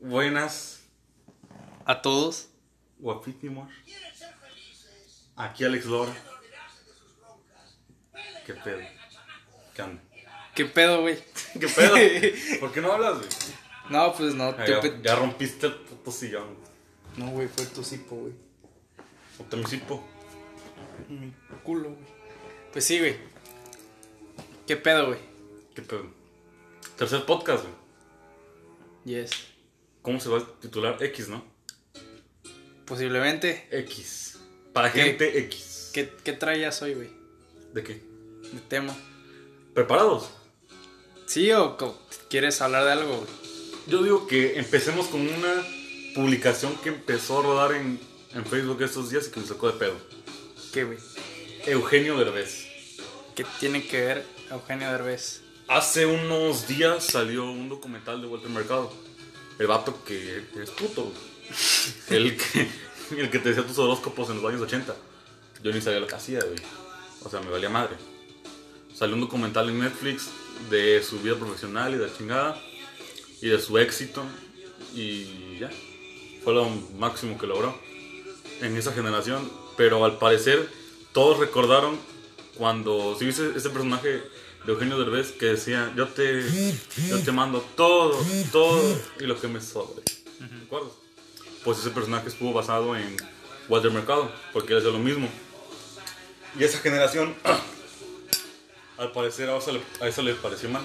Buenas, A todos. guapísimos. Aquí Alex Lora. ¿Qué pedo? ¿Qué onda? ¿Qué pedo, güey? ¿Qué pedo? ¿Por qué no hablas, güey? No, pues no. Ah, yo Ya, pe- ya rompiste el puto sillón. No, güey, fue tu cipo, güey. O te me cipo. Mi culo, güey. Pues sí, güey. ¿Qué pedo, güey? ¿Qué pedo? Tercer podcast, güey. Yes. ¿Cómo se va a titular? X, ¿no? Posiblemente. X. Para ¿Qué? gente X. ¿Qué, qué traías hoy, güey? ¿De qué? De tema. ¿Preparados? ¿Sí o quieres hablar de algo, güey? Yo digo que empecemos con una publicación que empezó a rodar en, en Facebook estos días y que me sacó de pedo. ¿Qué, güey? Eugenio Derbez. ¿Qué tiene que ver Eugenio Derbez? Hace unos días salió un documental de Walter Mercado. El vato que es puto. El que, el que te decía tus horóscopos en los años 80. Yo ni sabía lo que hacía, güey. O sea, me valía madre. Salió un documental en Netflix de su vida profesional y de la chingada. Y de su éxito. Y ya. Fue lo máximo que logró en esa generación. Pero al parecer todos recordaron cuando... Si viste ese personaje de Eugenio Derbez que decía, yo te, yo te mando todo, todo y lo que me sobre. ¿De acuerdo? Pues ese personaje estuvo basado en Walter Mercado, porque él hacía lo mismo. Y esa generación, al parecer a eso, le, a eso le pareció mal.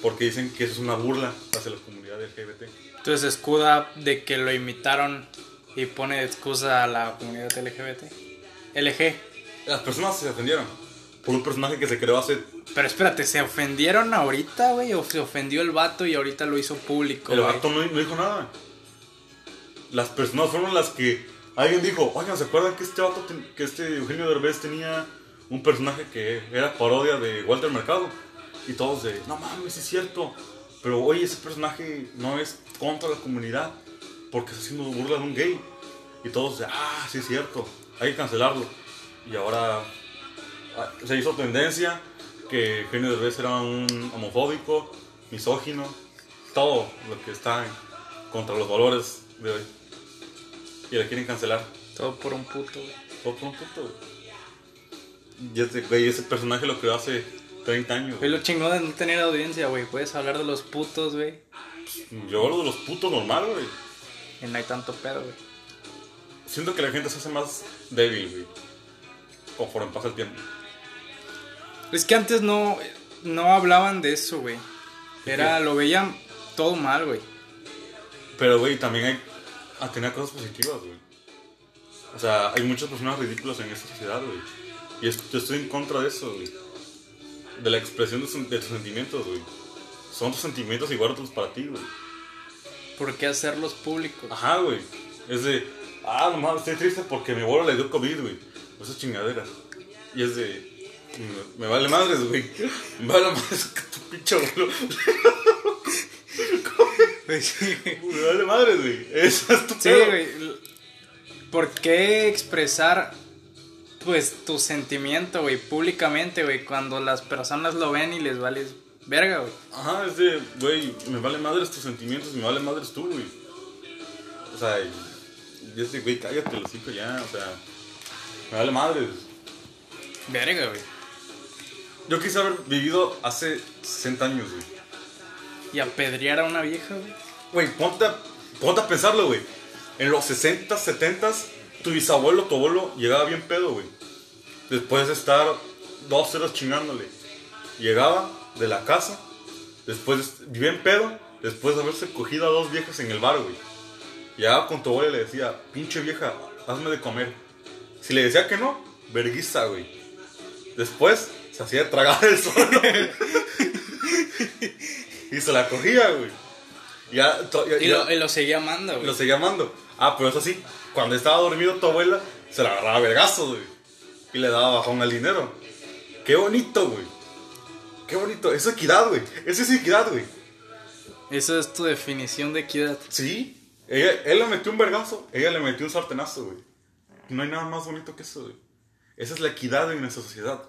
Porque dicen que eso es una burla hacia la comunidad LGBT. Entonces, escuda de que lo imitaron y pone de excusa a la comunidad LGBT. LG. Las personas se ofendieron por un personaje que se creó hace... Pero espérate, ¿se ofendieron ahorita, güey? ¿O se ofendió el vato y ahorita lo hizo público? El güey? vato no, no dijo nada. Las personas fueron las que... Alguien dijo, oigan, ¿se acuerdan que este vato, ten- que este Eugenio Derbez tenía un personaje que era parodia de Walter Mercado? Y todos de, no mames, es cierto. Pero oye, ese personaje no es contra la comunidad porque está haciendo burla de un gay. Y todos de, ah, sí es cierto, hay que cancelarlo. Y ahora ah, se hizo tendencia que Eugenio Derbez era un homofóbico, misógino, todo lo que está contra los valores de hoy. Y la quieren cancelar. Todo por un puto, güey. Todo por un puto, güey. Y ese, güey, ese personaje lo creó hace 30 años. Es lo chingón de no tener audiencia, güey. Puedes hablar de los putos, güey. Yo hablo de los putos normal, güey. Y no hay tanto pedo, güey. Siento que la gente se hace más débil, güey. Conforme pasa el tiempo. Es que antes no, no hablaban de eso, güey. Era, lo veían todo mal, güey. Pero, güey, también hay. Tenía cosas positivas, güey. O sea, hay muchas personas ridículas en esta sociedad, güey. Y es- yo estoy en contra de eso, güey. De la expresión de, tus sentimientos, güey. Son tus sentimientos y guárdalos para ti, güey. ¿Por qué hacerlos públicos? Ajá, güey. Es de. Ah, nomás estoy triste porque mi abuelo le dio COVID, güey. Esas chingaderas. Y es de. Me, me vale madres, güey. Me vale madres que tu pinche abuelo. Me vale madres, güey. Esa es tu Sí, pedo. güey. ¿Por qué expresar, pues, tu sentimiento, güey, públicamente, güey, cuando las personas lo ven y les vales verga, güey? Ajá, es de, güey, me vale madres tus sentimientos, me vale madres tú, güey. O sea, y y es de, güey, cállate, lo hocico ya, o sea, me vale madres. Verga, güey. Yo quise haber vivido hace 60 años, güey. Y apedrear a una vieja, güey. Güey, ponte a, ponte a pensarlo, güey. En los 60, 70, tu bisabuelo, tu abuelo, llegaba bien pedo, güey. Después de estar dos horas chingándole. Llegaba de la casa, después de- bien pedo, después de haberse cogido a dos viejas en el bar, güey. Llegaba con tu abuelo y le decía, pinche vieja, hazme de comer. Si le decía que no, verguiza, güey. Después se hacía tragar el solo. y se la cogía, güey. Ya, ya- Y, lo, y lo seguía amando, güey. lo seguía amando. Ah, pero eso sí, cuando estaba dormido tu abuela, se la agarraba vergazos, güey. Y le daba bajón al dinero. Qué bonito, güey. Qué bonito. Eso es equidad, güey. Eso es equidad, güey. Eso es tu definición de equidad. Sí. Ella, él le metió un vergazo, ella le metió un sartenazo, güey. No hay nada más bonito que eso, güey. Esa es la equidad en nuestra sociedad.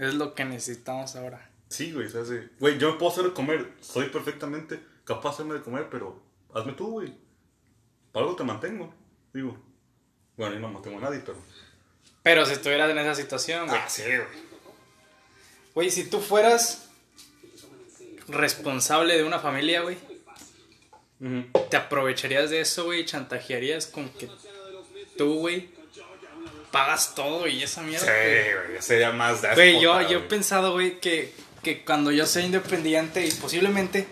Es lo que necesitamos ahora. Sí, güey. o sea, sí. Güey, yo me puedo hacer de comer. Soy perfectamente capaz de hacerme de comer, pero hazme tú, güey. Para algo te mantengo. Digo, bueno, yo no mantengo a nadie, pero. Pero si estuvieras en esa situación, güey. Ah, sí, güey. Güey, si tú fueras responsable de una familia, güey, te aprovecharías de eso, güey, chantajearías con que tú, güey, pagas todo y esa mierda. Sí, güey. sería más de Güey, yo, yo he pensado, güey, que, que cuando yo sea independiente y posiblemente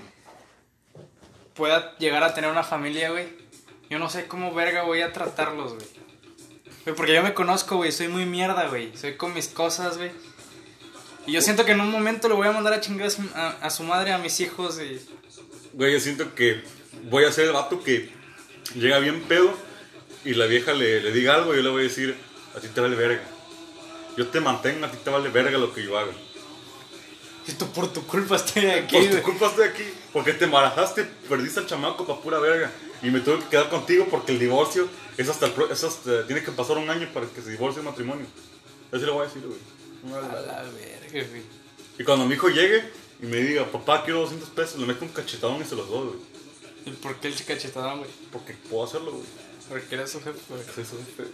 pueda llegar a tener una familia, güey, yo no sé cómo verga voy a tratarlos, güey. Güey, porque yo me conozco, güey, soy muy mierda, güey. Soy con mis cosas, güey. Y yo siento que en un momento le voy a mandar a chingar a su, a- a su madre, a mis hijos, y... Güey, yo siento que voy a ser el vato que llega bien pedo y la vieja le, le diga algo y yo le voy a decir, a ti te vale verga. Yo te mantengo, a ti te vale verga lo que yo haga. Esto por tu culpa estoy aquí, Por tu culpa estoy aquí, porque te embarazaste, perdiste al chamaco pa' pura verga. Y me tuve que quedar contigo porque el divorcio es hasta, el pro- es hasta- tiene que pasar un año para que se divorcie el matrimonio. Así le voy a decir, güey. No A la verga, güey. Y cuando mi hijo llegue y me diga, papá, quiero 200 pesos, le meto un cachetadón y se los doy, güey. ¿Y por qué el cachetadón, güey? Porque puedo hacerlo, güey. Porque eres su jefe, güey. Soy su jefe.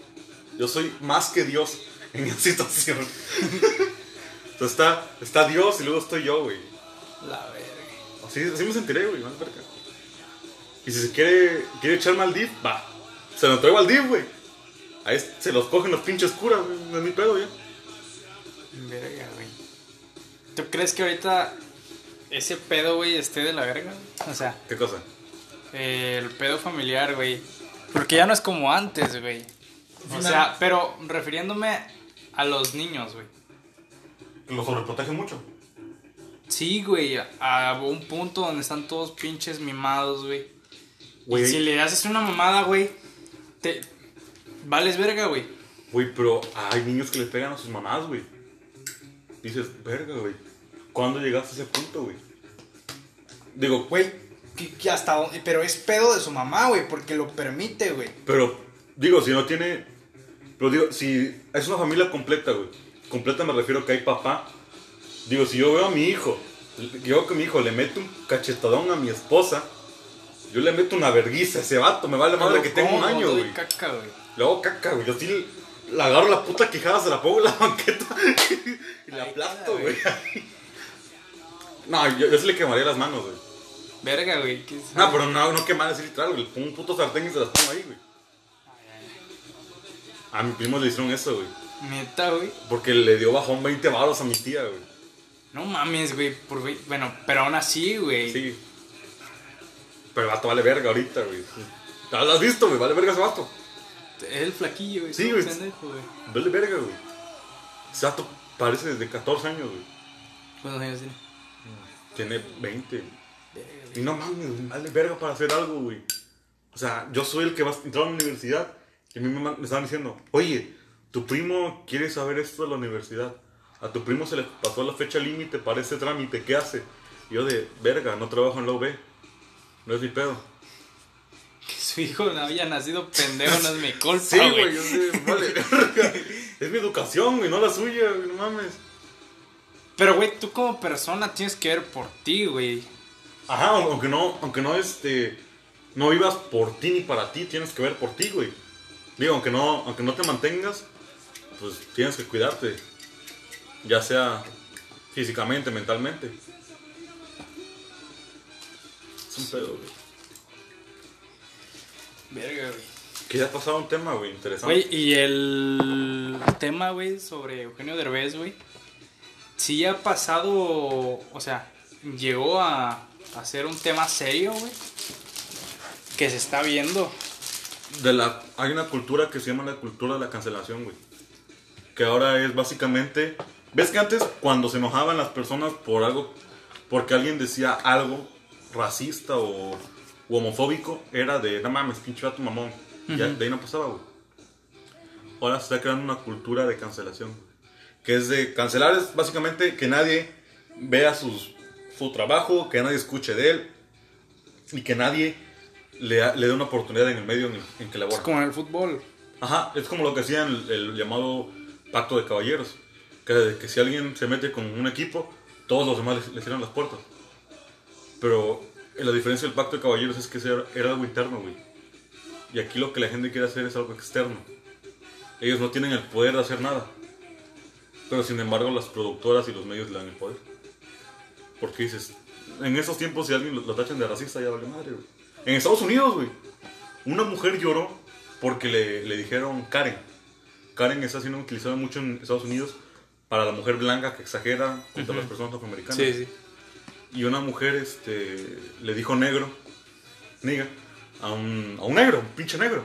Yo soy más que Dios en esa situación. Entonces está, está Dios y luego estoy yo, güey. La verga. Así, así me sentiré, güey, más verga. Y si se quiere, quiere echarme al div, va. Se lo traigo al div, güey. Ahí se los cogen los pinches curas, güey. No es mi pedo, ya. Verga, güey. ¿Tú crees que ahorita ese pedo, güey, esté de la verga? O sea, ¿Qué cosa? eh, el pedo familiar, güey. Porque ya no es como antes, güey. O sea, pero refiriéndome a los niños, güey. Lo sobreprotege mucho. Sí, güey, a un punto donde están todos pinches mimados, güey. Güey, Y si le haces una mamada, güey, te vales verga, güey. güey, pero hay niños que le pegan a sus mamás, güey. Dices, verga, güey. ¿Cuándo llegaste a ese punto, güey? Digo, Güey, que, que hasta dónde- pero es pedo de su mamá, güey, porque lo permite, güey. Pero, digo, si no tiene. Pero digo, si es una familia completa, güey. Completa me refiero que hay papá. Digo, si yo veo a mi hijo, yo que mi hijo le mete un cachetadón a mi esposa, yo le meto una verguiza a ese vato, me vale madre que tengo un ¿Cómo año, güey. caca, güey. Le hago caca, güey. Yo sí le agarro la puta quijada, se la pongo en la banqueta y la aplasto, güey. No, yo, yo sí le quemaría las manos, güey. Verga, güey. ¿qué es? No, pero no, no quemar así literal, güey. Pongo un puto sartén y se las pongo ahí, güey. A mi primo le hicieron eso, güey. Neta, güey. Porque le dio bajón 20 baros a mi tía, güey. No mames, güey. Por, bueno, pero aún así, güey. Sí. Pero el vato vale verga ahorita, güey. ¿Ya lo has visto, güey? Vale verga ese vato. Es el flaquillo, güey. Sí, güey. pendejo, güey. Vale verga, güey. Ese vato parece desde 14 años, güey. ¿Cuántos años tiene? Tiene 20. Verga, Y no mames, vale verga para hacer algo, güey. O sea, yo soy el que va a entrar a la universidad. Y a mí me, me estaban diciendo, oye, tu primo quiere saber esto de la universidad. A tu primo se le pasó la fecha límite para ese trámite, ¿qué hace? Y yo de, verga, no trabajo en la UB. No es mi pedo. Que su hijo no había nacido pendejo no es mi culpa, Sí, güey. güey, yo sé, vale verga. Es mi educación, güey, no la suya, güey, no mames. Pero, güey, tú como persona tienes que ver por ti, güey. Ajá, aunque no, aunque no, este, no vivas por ti ni para ti, tienes que ver por ti, güey. Digo, aunque no, aunque no te mantengas, pues tienes que cuidarte. Ya sea físicamente, mentalmente. Es un pedo, güey. Verga, güey. Que ya ha pasado un tema, güey, interesante. Güey, y el tema, güey, sobre Eugenio Derbez, güey. Sí ha pasado, o sea, llegó a, a ser un tema serio, güey. Que se está viendo. De la, hay una cultura que se llama la cultura de la cancelación, güey. Que ahora es básicamente... ¿Ves que antes cuando se enojaban las personas por algo, porque alguien decía algo racista o, o homofóbico, era de, no mames, pinche vato mamón. Ya, de ahí no pasaba, güey. Ahora se está creando una cultura de cancelación. Que es de cancelar, es básicamente que nadie vea sus, su trabajo, que nadie escuche de él y que nadie le, le dé una oportunidad en el medio en, el- en que labora. Es como en el fútbol. Ajá, es como lo que hacían el, el llamado pacto de caballeros. Que, si alguien se mete con un equipo, todos los demás le, cierran las puertas. Pero La diferencia del pacto de caballeros es que era, era algo interno, güey. Y aquí lo que la gente quiere hacer es algo externo. Ellos no tienen el poder de hacer nada. Pero sin embargo las productoras y los medios le dan el poder. Porque dices, en esos tiempos si alguien lo, lo tachan de racista ya vale madre, güey. En Estados Unidos, güey. Una mujer lloró porque le, le dijeron Karen. Karen está siendo utilizada mucho en Estados Unidos para la mujer blanca que exagera contra las personas afroamericanas. Sí, sí. Y una mujer este, le dijo negro, niga, a un, a un negro, un pinche negro.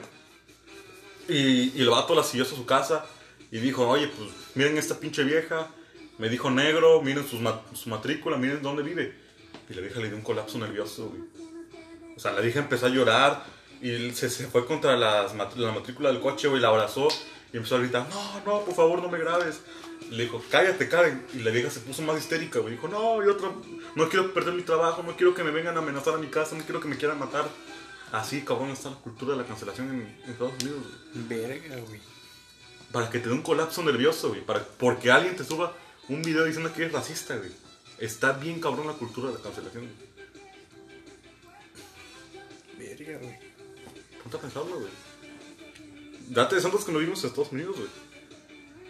Y, y el vato la siguió hasta su casa y dijo, oye, pues miren esta pinche vieja, me dijo negro, miren sus su matrícula, miren dónde vive. Y la vieja le dio un colapso nervioso, güey. O sea, la vieja empezó a llorar y se, se fue contra las la matrícula del coche, güey, la abrazó y empezó a gritar, no, no, por favor, no me grabes. Le dijo, cállate, Karen. Y la vieja se puso más histérica, güey. Dijo, no, yo no quiero perder mi trabajo, no quiero que me vengan a amenazar a mi casa, no quiero que me quieran matar. Así, cabrón, está la cultura de la cancelación en, en Estados Unidos, güey. Verga, güey. Para que te dé un colapso nervioso, güey. Para, porque alguien te suba un video diciendo que eres racista, güey. Está bien cabrón la cultura de la cancelación, güey. Verga, güey. Ponte a pensarlo, güey. Date de santos que no vimos en Estados Unidos, güey.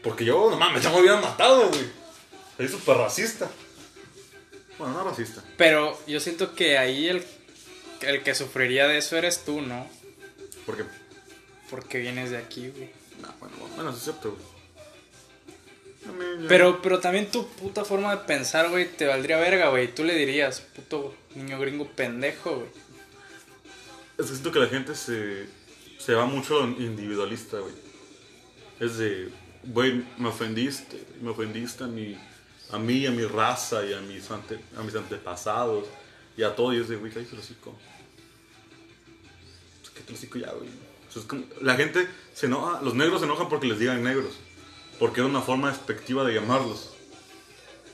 Porque yo, no mames, ya me hubieran matado, güey. Soy súper racista. Bueno, no racista. Pero yo siento que ahí el, el que sufriría de eso eres tú, ¿no? Porque, Porque vienes de aquí, güey. no, bueno, bueno, es cierto, güey. Pero, pero también tu puta forma de pensar, güey, te valdría verga, güey. Tú le dirías, puto niño gringo pendejo, güey. Es que siento que la gente se, se va mucho individualista, güey. Es de, güey, me ofendiste, me ofendiste a mi, a mí, a mi raza y a mis, ante- a mis antepasados y a todo. Y es de, güey, cállate el hocico. Pues, cállate el hocico ya, güey. La gente se enoja, los negros se enojan porque les digan negros. Porque era una forma despectiva de llamarlos.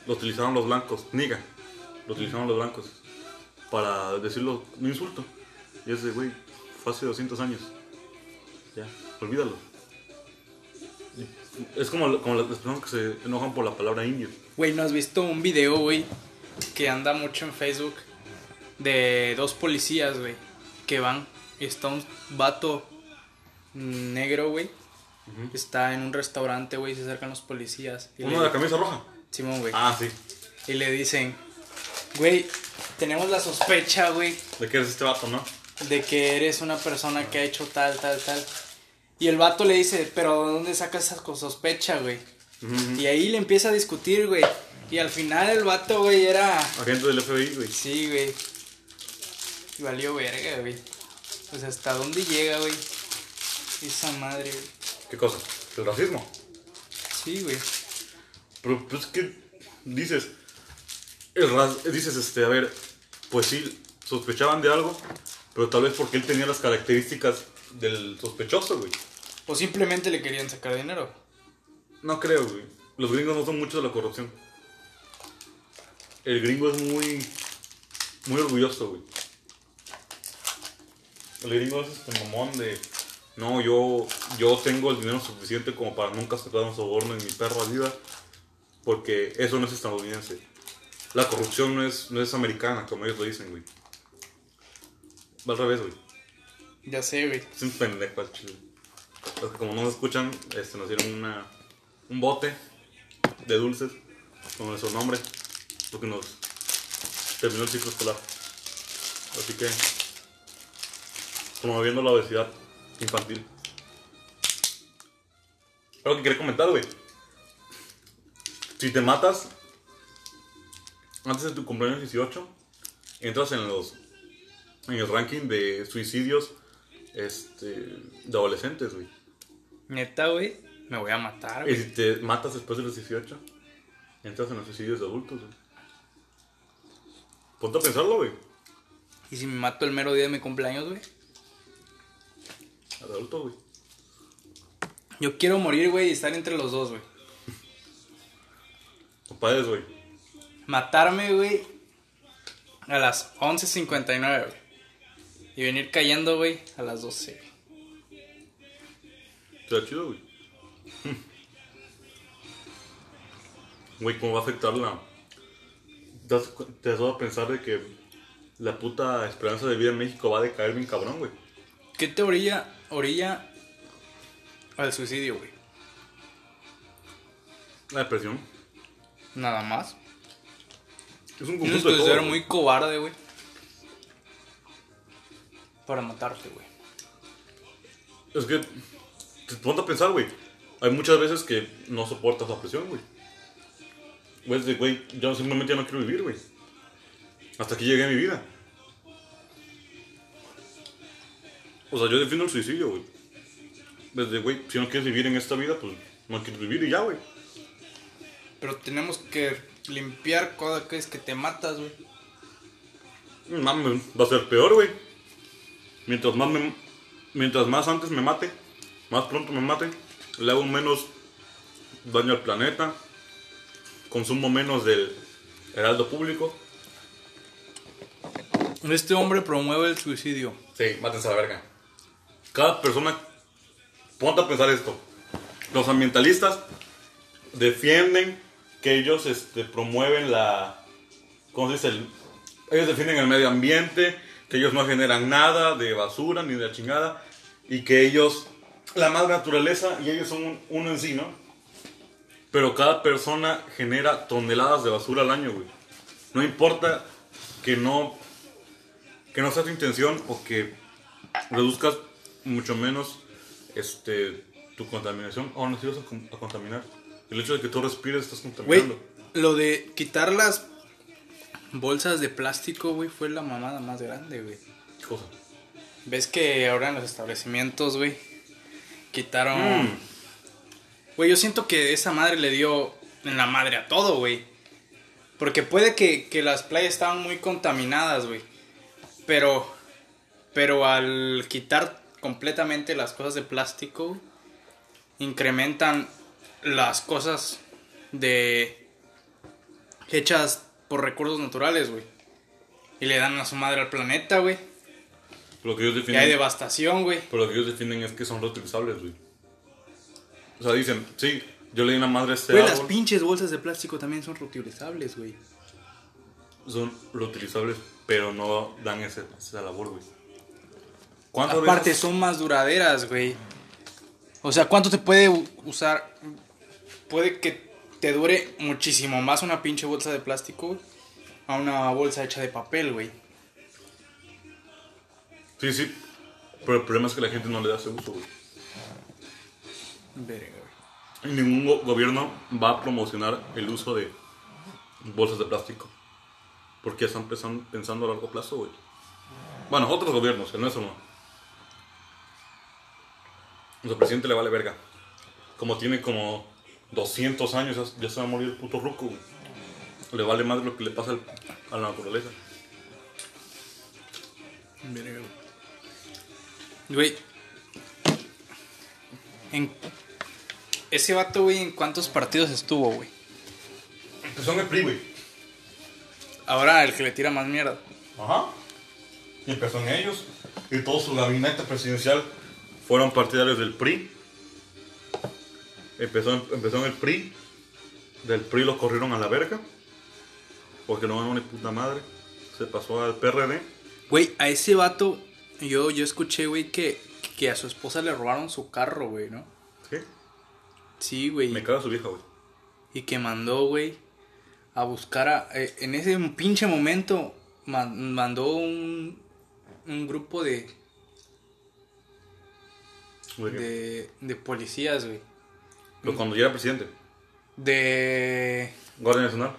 Lo utilizaron los blancos, niga. Lo utilizaron los blancos para decirlo un insulto. Y es de, güey, fue hace 200 años. Ya, olvídalo. Es como, como las personas que se enojan por la palabra indio. Güey, ¿no has visto un video, güey, que anda mucho en Facebook de dos policías, güey, que van y está un vato negro, güey, está en un restaurante, güey, se acercan los policías. Y Uno de la camisa roja. Simón, güey. Ah, sí. Y le dicen, güey, tenemos la sospecha, güey, ¿De qué eres este vato, no? De que eres una persona que ha hecho tal, tal, tal. Y el vato le dice, pero ¿de dónde sacas esa co- sospecha, güey? Y ahí le empieza a discutir, güey. Y al final el vato, güey, era... Agente del FBI, güey. Sí, güey. Y valió verga, güey. Sea, ¿hasta dónde llega, güey? Esa madre, güey. ¿Qué cosa? El racismo. Sí, güey. Pero, pues, ¿qué dices? El ras- dices, este, a ver, pues sí, sospechaban de algo, pero tal vez porque él tenía las características del sospechoso, güey. O simplemente le querían sacar dinero. No creo, güey. Los gringos no son mucho de la corrupción. El gringo es muy. muy orgulloso, güey. El gringo es este mamón de. No, yo, yo tengo el dinero suficiente como para nunca sacar un soborno en mi perra vida. Porque eso no es estadounidense. La corrupción no es, no es americana, como ellos lo dicen, güey. Va al revés, güey. Ya sé, güey. Es un pendejo al chile. Los que como no nos escuchan, este, nos dieron una, un bote de dulces con nuestro nombre. Porque nos terminó el ciclo escolar. Así que, promoviendo la obesidad infantil. Algo que quería comentar, güey. Si te matas antes de tu cumpleaños 18, entras en los en el ranking de suicidios este, de adolescentes, güey. Neta, güey. Me voy a matar, Y güey. si te matas después de los 18, entras en los suicidios de adultos, güey. Ponte a pensarlo, güey. ¿Y si me mato el mero día de mi cumpleaños, güey? Adulto, güey. Yo quiero morir, güey, y estar entre los dos, güey. Compadres, güey. Matarme, güey, a las 11.59, güey. Y venir cayendo, güey, a las 12. güey. Está chido, güey. Güey, ¿cómo va a afectar la... Te has, dado a pensar de que la puta esperanza de vida en México va a decaer bien cabrón, güey. ¿Qué te orilla, orilla al suicidio, güey? La depresión. Nada más. Es un conjunto de todo. ser güey. muy cobarde, güey. Para matarte, güey. Es que, te ponte a pensar, güey. Hay muchas veces que no soportas la presión, güey. Güey, de, güey, yo simplemente ya no quiero vivir, güey. Hasta aquí llegué a mi vida. O sea, yo defiendo el suicidio, güey. Desde, güey, si no quieres vivir en esta vida, pues no quieres vivir y ya, güey. Pero tenemos que limpiar cada vez que te matas, güey. Mames, va a ser peor, güey. Mientras más, me- mientras más antes me mate, más pronto me mate, le hago menos daño al planeta, consumo menos del heraldo público. Este hombre promueve el suicidio. Sí, mátense a la verga. Cada persona, ponte a pensar esto. Los ambientalistas defienden que ellos este, promueven la. ¿Cómo se dice? El- ellos defienden el medio ambiente, que ellos no generan nada de basura ni de la chingada, y que ellos. La madre naturaleza y ellos son un- uno en sí, ¿no? Pero cada persona genera toneladas de basura al año, güey. No importa que no que no sea tu intención o que reduzcas mucho menos este tu contaminación o no sirves a, con- a contaminar. El hecho de que tú respires estás Güey, contaminando. lo de quitar las bolsas de plástico, güey, fue la mamada más grande, güey. ¿Ves que ahora en los establecimientos, güey, quitaron... Mm. Güey, yo siento que esa madre le dio en la madre a todo, güey. Porque puede que, que las playas estaban muy contaminadas, güey. Pero, pero al quitar completamente las cosas de plástico, incrementan las cosas de hechas por recursos naturales, güey. Y le dan a su madre al planeta, güey. Lo que ellos Y hay definen, devastación, güey. pero lo que ellos definen es que son reutilizables, güey. O sea, dicen, sí, yo le di una madre a este Güey, las pinches bolsas de plástico también son reutilizables, güey. son reutilizables, pero no dan ese, esa labor, güey. ¿Cuántas Aparte veces- son más duraderas, güey. O sea, ¿cuánto te puede usar? Puede que te dure muchísimo más una pinche bolsa de plástico a una bolsa hecha de papel, güey. Sí, sí, pero el problema es que la gente no le da ese uso, güey. Verga, güey. Ningún go- gobierno va a promocionar el uso de bolsas de plástico. Porque están pensan- pensando a largo plazo, güey. Bueno, otros gobiernos, nuestro no. Nuestro presidente le vale verga. Como tiene como 200 años, ya- ya se va a morir el puto ruco, güey. Le vale más lo que le pasa al- a la naturaleza. Verga, güey. Güey. En... Ese vato, güey, ¿en cuántos partidos estuvo, güey? Empezó en el PRI, güey. Ahora el que le tira más mierda. Ajá. Y empezó en ellos. Y todo su gabinete presidencial fueron partidarios del PRI. Empezó, empezó en el PRI. Del PRI lo corrieron a la verga. Porque no ganó ni puta madre. Se pasó al PRD. Güey, a ese vato, yo, yo escuché, güey, que, que a su esposa le robaron su carro, güey, ¿no? ¿Qué? Sí, güey. Me caga su vieja, güey. Y que mandó, güey, a buscar a... eh, en ese pinche momento man- mandó un, un grupo de, de, de policías, güey. Pero cuando ya era presidente. De... Guardia Nacional.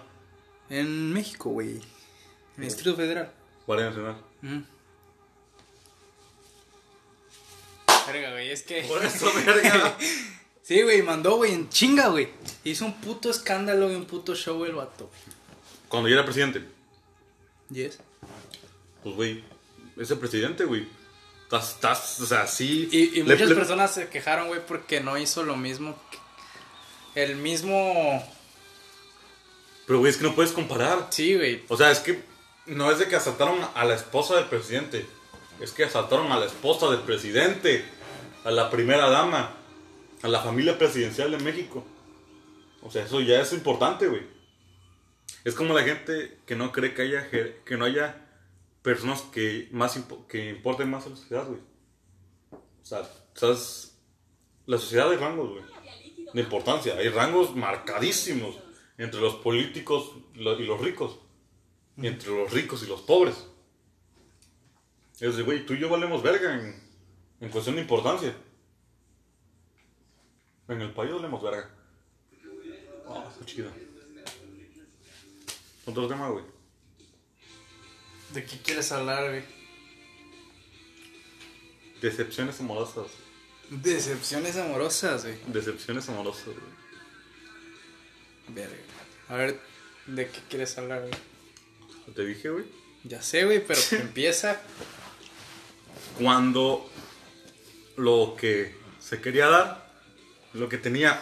En México, güey. En el Distrito Federal. Guardia Nacional. Verga, güey, es que... Por eso, verga. Sí, güey, mandó, güey, en chinga, güey. Hizo un puto escándalo y un puto show el vato. Cuando ya era presidente. Yes. Pues, güey. Ese presidente, güey. Estás, estás, o sea, sí. Y, muchas le- personas se quejaron, güey, porque no hizo lo mismo. El mismo... Pero, güey, es que no puedes comparar. Sí, güey. O sea, es que no es de que asaltaron a la esposa del presidente. Es que asaltaron a la esposa del presidente. A la primera dama. A la familia presidencial de México. O sea, eso ya es importante, güey. Es como la gente que no cree que haya, que no haya personas que más impo- que importen más a la sociedad, güey. O sea, ¿sabes? La sociedad hay rangos, güey. De importancia. Hay rangos marcadísimos entre los políticos y los ricos. Y entre los ricos y los pobres. Es de, güey, tú y yo valemos verga en, en cuestión de importancia. En el país valemos verga. Ah, está chido. Otro tema, güey. ¿De qué quieres hablar, güey? Decepciones amorosas. Decepciones amorosas, güey. Decepciones amorosas, güey. Verga. A ver, ¿de qué quieres hablar, güey? Te dije, güey. Ya sé, güey, pero empieza. Cuando lo que se quería dar, lo que tenía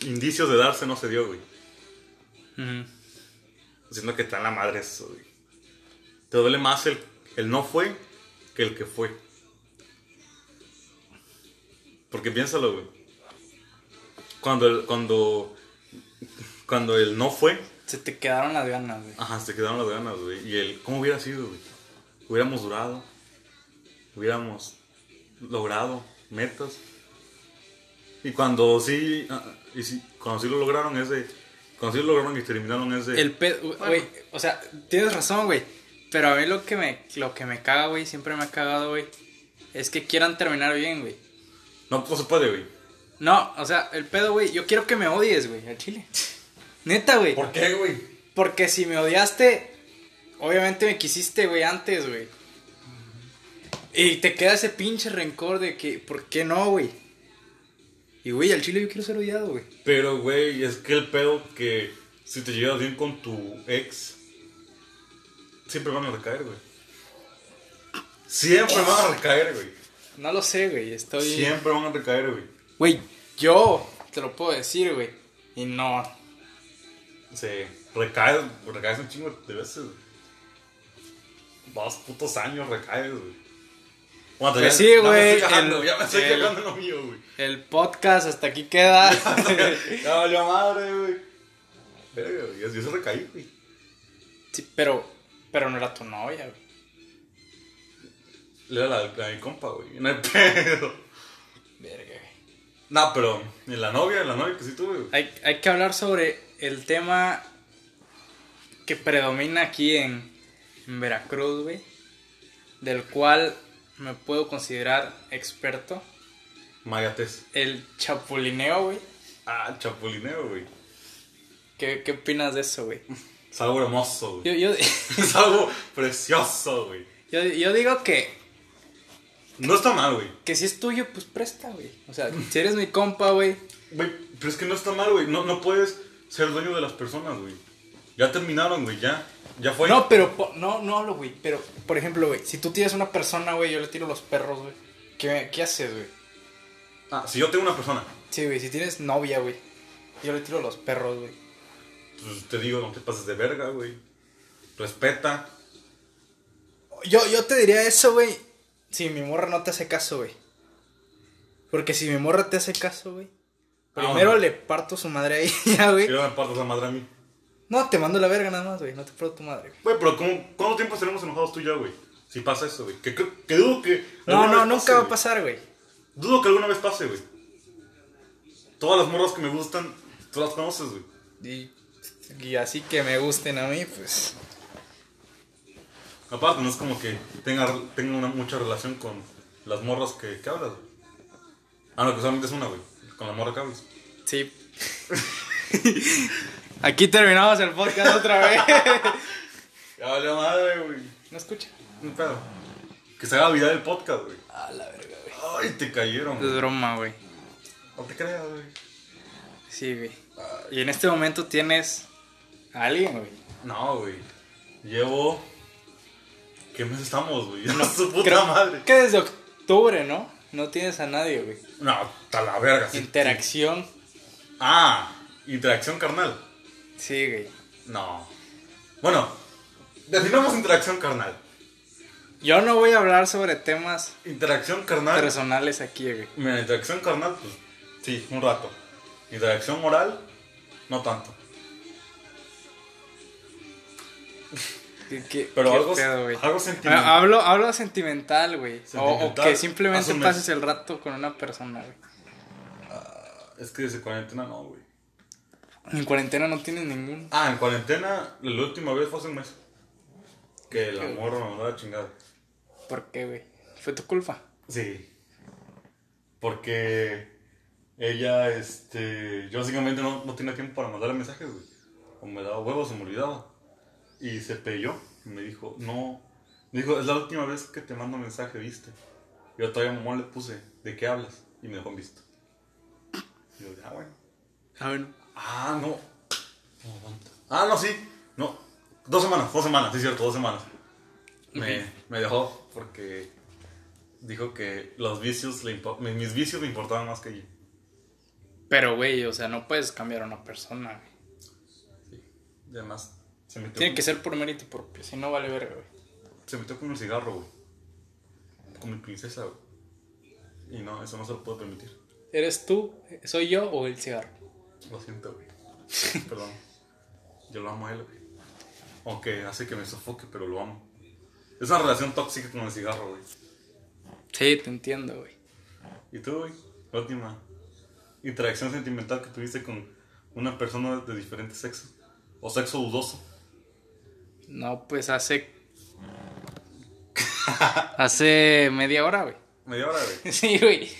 indicios de darse, no se dio, güey. Siendo que está en la madre eso, güey. Te duele más el, el no fue que el que fue. Porque piénsalo, güey. Cuando el, cuando, cuando el no fue, Se te quedaron las ganas, güey. ajá, se quedaron las ganas, güey. Y el, ¿cómo hubiera sido, güey? Hubiéramos durado, hubiéramos logrado metas. Y cuando sí, ah, y sí, cuando sí lo lograron es de, cuando sí lo lograron y terminaron es de... El pedo, güey, o sea, tienes razón, güey. Pero a mí lo que me, lo que me caga, güey, siempre me ha cagado, güey, es que quieran terminar bien, güey. No, no se puede, güey. No, o sea, el pedo, güey, yo quiero que me odies, güey, al chile. Neta, güey. ¿Por qué, güey? Porque si me odiaste, obviamente me quisiste, güey, antes, güey. Y te queda ese pinche rencor de que, ¿por qué no, güey? Y, güey, al chile yo quiero ser odiado, güey. Pero, güey, es que el pedo que si te llevas bien con tu ex, siempre van a recaer, güey. Siempre van a recaer, güey. No lo sé, güey, estoy... Siempre van a recaer, güey. Güey, yo te lo puedo decir, güey. Y no, Sí, recaes, recaes un chingo de veces, güey. Dos putos años recaes, güey. Bueno, Pues ya- sí, güey, estoy cagando, el- ya me estoy cagando lo mío, güey. el podcast hasta aquí queda. Ya valió madre, güey. Verga, güey. Yo se recaí, güey. sí, pero, pero no era tu novia, güey. Le da la, la de mi compa, güey. No hay pedo. Verga, güey. No, pero en la novia, en la novia que sí tuve, güey. Hay, hay que hablar sobre el tema que predomina aquí en, en Veracruz, güey. Del cual me puedo considerar experto. Mayates. El chapulineo, güey. Ah, chapulineo, güey. ¿Qué, ¿Qué opinas de eso, güey? Es algo hermoso, güey. Yo, yo, Es algo precioso, güey. yo, yo digo que, No está mal, güey. que si es tuyo, pues presta, güey. O sea, si eres mi compa, güey. Güey, pero es que no está mal, güey. No, no puedes ser dueño de las personas, güey. Ya terminaron, güey. Ya, ya fue. No, pero no, no hablo, güey. Pero, por ejemplo, güey, si tú tienes una persona, güey, yo le tiro los perros, güey. ¿Qué, ¿Qué haces, güey? Ah, si yo tengo una persona, Sí, güey, si tienes novia, güey. Yo le tiro los perros, güey. pues te digo, no te pases de verga, güey. Respeta. Yo, yo te diría eso, güey. Si mi morra no te hace caso, güey. Porque si mi morra te hace caso, güey. Ah, Primero le parto su madre a ella, güey. No me partas la madre a mí. No, te mando la verga nada más, güey. No te parto tu madre, güey. Güey, pero ¿cómo, ¿cuánto tiempo estaremos enojados tú y yo, güey? Si pasa eso, güey. Que, que, que dudo que. No, no, nunca pase, va a pasar, güey. Dudo que alguna vez pase, güey. Todas las morras que me gustan, tú las conoces, güey. Y, y así que me gusten a mí, pues. Aparte, no es como que tenga, tenga una mucha relación con las morras que, que hablas, güey. Ah, no, que solamente es una, güey. Con la morra que hablas. Sí. Aquí terminamos el podcast otra vez. Ya valió madre, güey. ¿No escucha? Un pedo. Que se haga viral el podcast, güey. A la verga, güey. Ay, te cayeron, Es broma, güey. No te creas, güey. Sí, güey. Y en este momento tienes a alguien, güey. No, güey. Llevo. ¿Qué mes estamos, güey? No, su puta Creo madre. que desde octubre, ¿no? No tienes a nadie, güey. No, está la verga. sí. Interacción. Ah, interacción carnal. Sí, güey. No. Bueno, definamos interacción carnal. Yo no voy a hablar sobre temas Interacción carnal. personales aquí, güey. Mira, interacción carnal, pues sí, un rato. Interacción moral, no tanto. ¿Qué- qué- Pero qué algo, pedo, algo sentimental. Ah, Hablo, hablo sentimental, güey. O- que simplemente pases el rato con una persona, güey. Es que desde cuarentena no, güey. En cuarentena no tienes ningún. Ah, en cuarentena, la última vez fue hace un mes. Que el amor me mandó a la chingada. ¿Por qué, güey? Fue tu culpa. Sí. Porque ella, este. Yo básicamente no, no tenía tiempo para mandarle mensajes, güey. O me daba huevos o me olvidaba. Y se pelló y me dijo, no. Me dijo, es la última vez que te mando mensaje, ¿viste? Yo todavía mamón le puse, ¿de qué hablas? Y me dejó en visto. Y yo, ah, bueno. Ah, bueno. Ah, no. No. Ah, no, sí. No. Dos semanas, dos semanas, sí es cierto, dos semanas. Me, me dejó porque dijo que los vicios le mis vicios le importaban más que ella. Pero, güey, o sea, no puedes cambiar a una persona, güey. Y además, se metió, Tiene con, que ser por mérito propio, si no vale verga, güey. se metió con el cigarro, güey. Con mi princesa, güey. Y no, eso no se lo puedo permitir. ¿Eres tú, soy yo o el cigarro? Lo siento, güey. Perdón. Yo lo amo a él, güey. Aunque hace que me sofoque, pero lo amo. Es una relación tóxica con el cigarro, güey. Sí, te entiendo, güey. ¿Y tú, güey? La última interacción sentimental que tuviste con una persona de diferente sexo. O sexo dudoso. No, pues hace. hace media hora, güey. Media hora, güey. Sí, güey.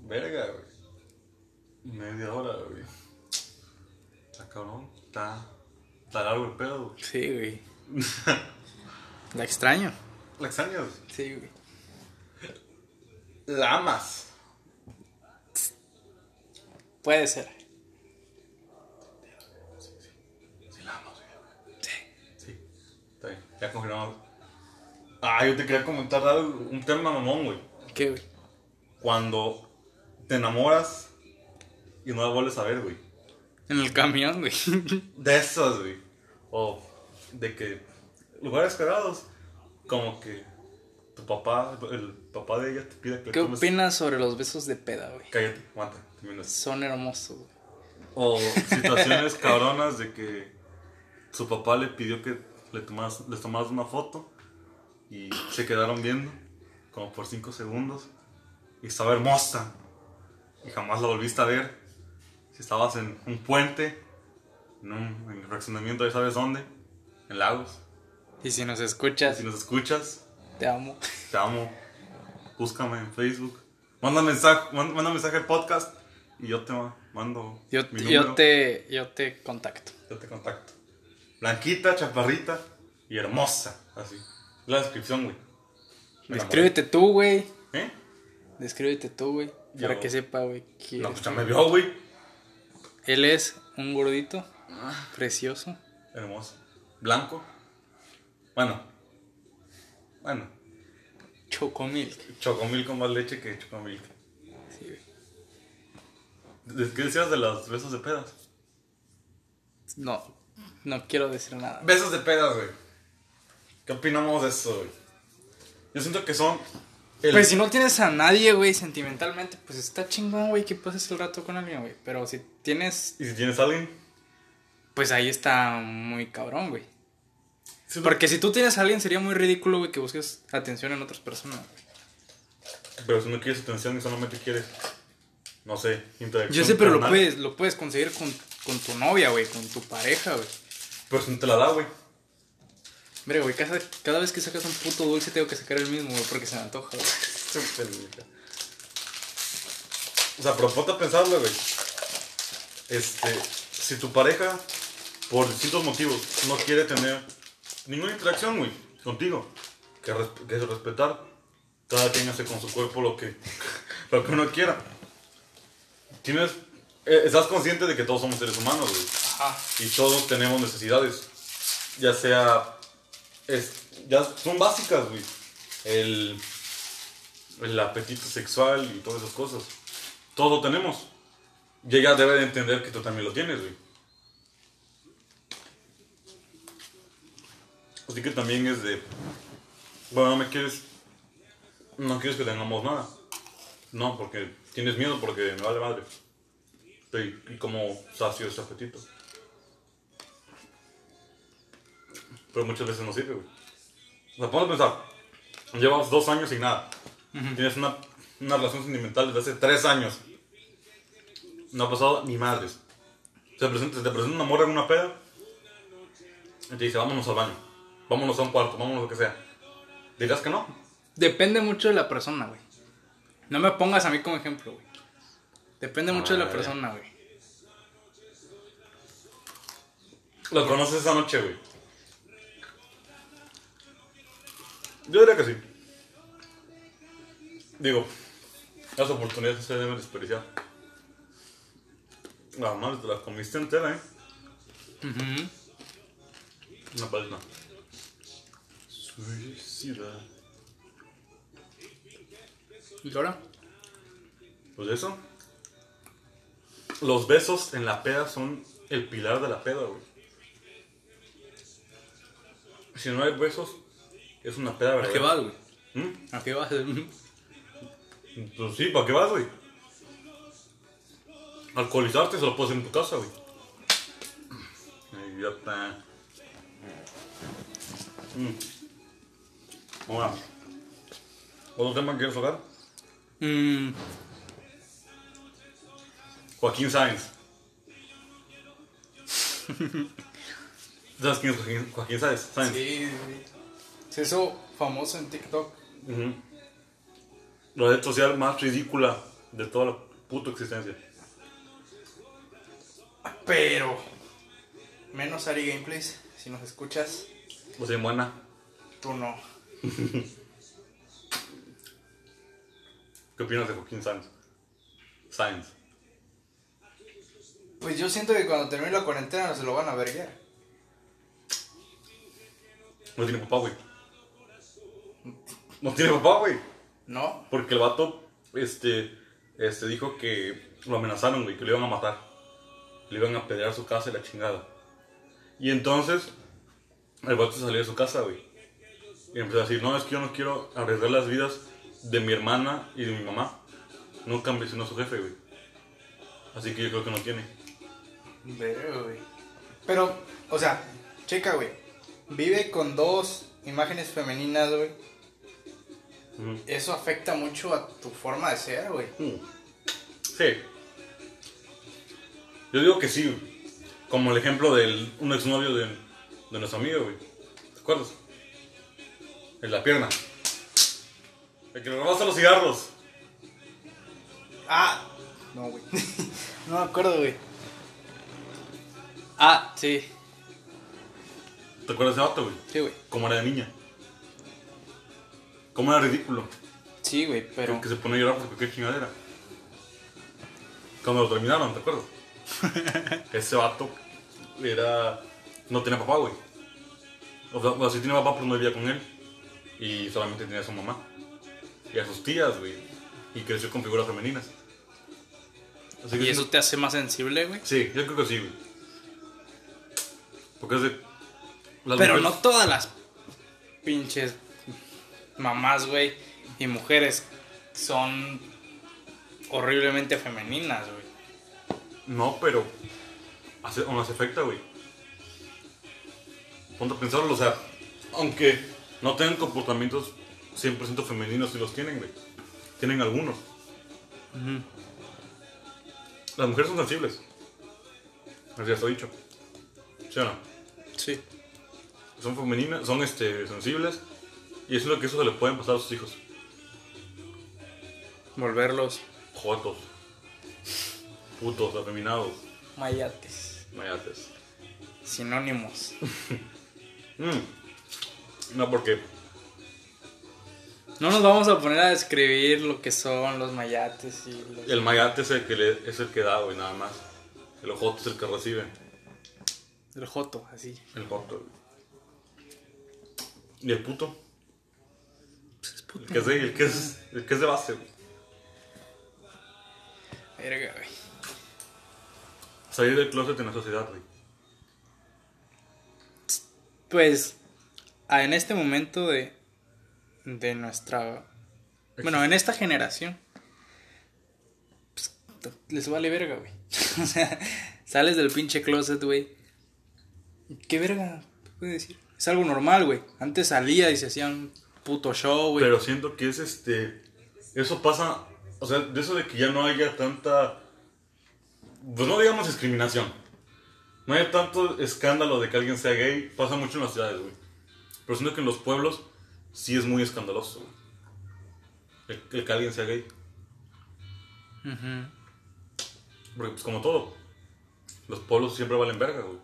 Verga, güey. Media hora, güey. Está cabrón. Está, está largo el pedo, güey. Sí, güey. La extraño. ¿La extrañas? Sí, güey. La amas. Puede ser. Sí, la amas, güey. Sí. Sí. Está bien. Ya confirmamos. Ah, yo te quería comentar algo, un tema mamón, güey. ¿Qué, güey? Cuando te enamoras y no la vuelves a ver, güey. En el camión, güey. De esos, güey. O de que lugares cagados, como que tu papá, el papá de ella te pide que le ¿Qué tomes- opinas sobre los besos de peda, güey? Cállate, aguanta. Son hermosos, güey. O situaciones cabronas de que su papá le pidió que le tomas, les una foto y se quedaron viendo como por 5 segundos y estaba hermosa y jamás la volviste a ver. Si estabas en un puente, en un en fraccionamiento, ya sabes dónde, en Lagos. Y si nos escuchas, Si nos escuchas, te amo. te amo. Búscame en Facebook. Manda mensaje, manda, manda mensaje al podcast y yo te mando Yo, mi yo número. te, yo te contacto. Yo te contacto. Blanquita, chaparrita y hermosa. Así. La descripción, güey. Me Descríbete tú, güey. ¿Eh? Descríbete tú, güey. Para Yo- que sepa, güey. No, pues ya me vio, güey. Él es un gordito, Ah. precioso. Hermoso. Blanco. Bueno. Bueno. Chocomilk. Chocomil con más leche que chocomil. Sí, güey. ¿De- ¿Qué decías de los besos de pedas? No, no quiero decir nada. Besos de pedas, güey. ¿Qué opinamos de eso, güey? Yo siento que son. el- Pues si no tienes a nadie, güey, sentimentalmente, pues está chingón, güey, que pases el rato con alguien, güey. Pero si tienes, ¿Y si tienes a alguien? pues ahí está muy cabrón, güey. Porque si tú tienes a alguien, sería muy ridículo, güey, que busques atención en otras personas, güey. Pero si no quieres atención y solamente quieres. No sé, interacción. Yo sé, pero lo puedes, lo puedes conseguir con, con tu novia, güey, con tu pareja, güey. Pero si no te la da, güey. Mira, güey, cada, cada vez que sacas un puto dulce tengo que sacar el mismo, güey, porque se me antoja, güey. O sea, pero ponte a pensarlo, güey. Este, si tu pareja, por distintos motivos, no quiere tener ninguna interacción, güey, contigo, que, que es respetar, cada quien hace con su cuerpo lo que, lo que uno quiera. Tienes, eh, estás consciente de que todos somos seres humanos, güey. Y todos tenemos necesidades. Ya sea. Es, ya son básicas, güey. El, el apetito sexual y todas esas cosas. Todo tenemos. Y ella debe de entender que tú también lo tienes, güey. Así que también es de. Bueno, no me quieres. No quieres que tengamos nada. No, porque tienes miedo porque me vale madre. Y, y como sacio ese apetito. Pero muchas veces no sirve, güey. O sea, ponte a pensar, llevas dos años sin nada. Tienes una, una relación sentimental desde hace tres años. No ha pasado ni madres. Se, presenta, se te presenta una morra en una peda y te dice, vámonos al baño, vámonos a un cuarto, vámonos a lo que sea. ¿Dirás que no? Depende mucho de la persona, güey. No me pongas a mí como ejemplo, güey. Depende mucho de la Ah, persona, güey. Lo conoces esa noche, güey. Yo diría que sí. Digo, las oportunidades se deben desperdiciar. La madre te la comiste entera, ¿eh? Ujú. Una página. Suicida. ¿Y ahora? Pues eso. Los besos en la peda son el pilar de la peda, güey. Si no hay besos, es una peda ¿A verdadera. qué vas, güey? ¿Mm? ¿A qué vas? Pues sí, ¿para qué vas, güey? Alcoholizarte se lo puedes hacer en tu casa, güey. Idiota. Mm. Ahora, ¿otro tema que quieres tocar? Mm, Joaquín Sáenz. ¿Sabes quién es Joaquín, Joaquín Sáenz? Sáenz. Sí, sí. Se hizo famoso en TikTok. La red social más ridícula de toda la puta existencia. Pero. Menos Ari Gameplays. Si nos escuchas, O sea, buena. tú no. ¿Qué opinas de Joaquín Sáenz? Sáenz. Pues yo siento que cuando termine la cuarentena se lo van a verguiar. No tiene papá, güey. No tiene papá, güey. ¿No? Porque el vato, este, este, dijo que lo amenazaron, güey, que lo iban a matar. Le iban a pedrear su casa y la chingada. Y entonces, el vato salió de su casa, güey. Y empezó a decir, no, es que yo no quiero arriesgar las vidas de mi hermana y de mi mamá. Nunca ambicionó a su jefe, güey. Así que yo creo que no tiene. Verga, güey. Pero, o sea, checa, güey. Vive con dos imágenes femeninas, güey. Eso afecta mucho a tu forma de ser, güey. Mm. Sí. Yo digo que sí. Como el ejemplo de un exnovio de, de nuestro amigo, güey. ¿Te acuerdas? En la pierna. El que le robaste los cigarros. Ah, no, güey. no me acuerdo, güey. Ah, sí. ¿Te acuerdas de ese vato, güey? Sí, güey. Como era de niña. Como era ridículo. Sí, güey, pero... Que se pone a llorar porque qué chingadera. Cuando lo terminaron, ¿te acuerdas? Ese vato era. No tenía papá, güey. O sea, o sea, sí tenía papá, pero no vivía con él. Y solamente tenía a su mamá. Y a sus tías, güey. Y creció con figuras femeninas. Así que ¿Y eso te hace más sensible, güey? Sí, yo creo que sí, güey. Porque es de. las Pero no todas las pinches mamás, güey, y mujeres son horriblemente femeninas, güey. No, pero. Hace, hace afecta, güey. Ponte a pensarlo, o sea, aunque no tengan comportamientos 100% femeninos, sí los tienen, güey. Tienen algunos. Las mujeres son sensibles. Así ya está dicho. ¿Sí o no? Sí. Son femeninas, son este, sensibles. Y eso es lo que eso se le pueden pasar a sus hijos. Volverlos Jotos. Putos, afeminados. mayates. Mayates. Sinónimos. Mm. No, porque No nos vamos a poner a describir lo que son los mayates y los... el mayate es el que, le- es el que da, güey, nada más. El ojoto es el que recibe. El joto, así. El joto. Y el puto. El que es de, el que es, el que es de base, güey. Verga, güey. Salir del closet en la sociedad, güey. Pues, en este momento de, de nuestra... Bueno, en esta generación, pues, les vale verga, güey. o sea, sales del pinche closet, güey. ¿Qué verga? ¿Qué puede decir? Es algo normal, güey. Antes salía y se hacía un puto show, güey. Pero siento que es este. Eso pasa. O sea, de eso de que ya no haya tanta. Pues no digamos discriminación. No hay tanto escándalo de que alguien sea gay. Pasa mucho en las ciudades, güey. Pero siento que en los pueblos sí es muy escandaloso, güey. El, el que alguien sea gay. Porque, pues, como todo, los pueblos siempre valen verga, güey.